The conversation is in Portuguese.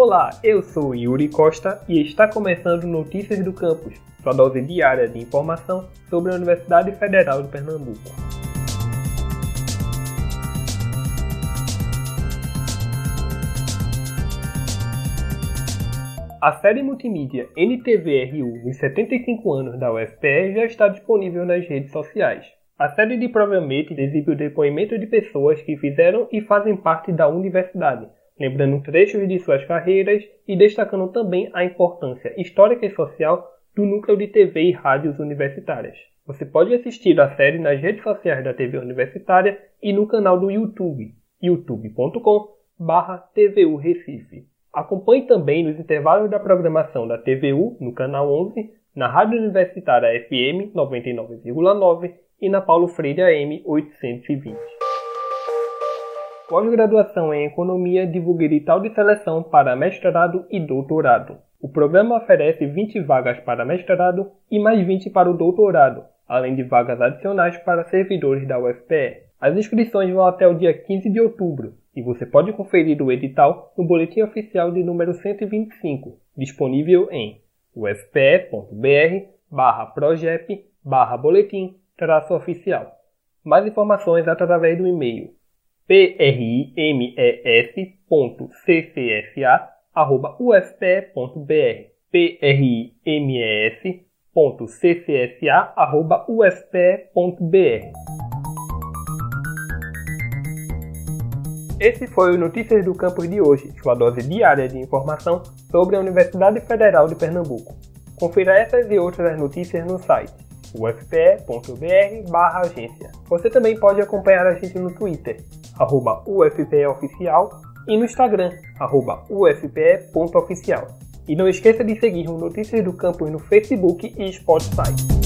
Olá, eu sou Yuri Costa e está começando Notícias do Campus, sua dose diária de informação sobre a Universidade Federal de Pernambuco. A série multimídia NTVRU nos 75 anos da UFPE já está disponível nas redes sociais. A série de provavelmente exibe o depoimento de pessoas que fizeram e fazem parte da universidade, lembrando trechos de suas carreiras e destacando também a importância histórica e social do núcleo de TV e rádios universitárias. Você pode assistir a série nas redes sociais da TV Universitária e no canal do YouTube, youtube.com/tvu Recife. Acompanhe também nos intervalos da programação da TVU no canal 11, na Rádio Universitária FM 99,9 e na Paulo Freire AM 820. Pós-graduação em Economia divulga edital de seleção para mestrado e doutorado. O programa oferece 20 vagas para mestrado e mais 20 para o doutorado, além de vagas adicionais para servidores da UFPE. As inscrições vão até o dia 15 de outubro e você pode conferir o edital no Boletim Oficial de número 125, disponível em ufpe.br barra projep barra boletim traço oficial. Mais informações através do e-mail primes.ccfa.ufpe.br primes.ccfa.ufpe.br Esse foi o Notícias do Campus de hoje, sua dose diária de informação sobre a Universidade Federal de Pernambuco. Confira essas e outras notícias no site ufpe.br agência. Você também pode acompanhar a gente no Twitter, arroba ufpeoficial, e no Instagram, arroba ufpe.oficial. E não esqueça de seguir o Notícias do Campus no Facebook e Spotify.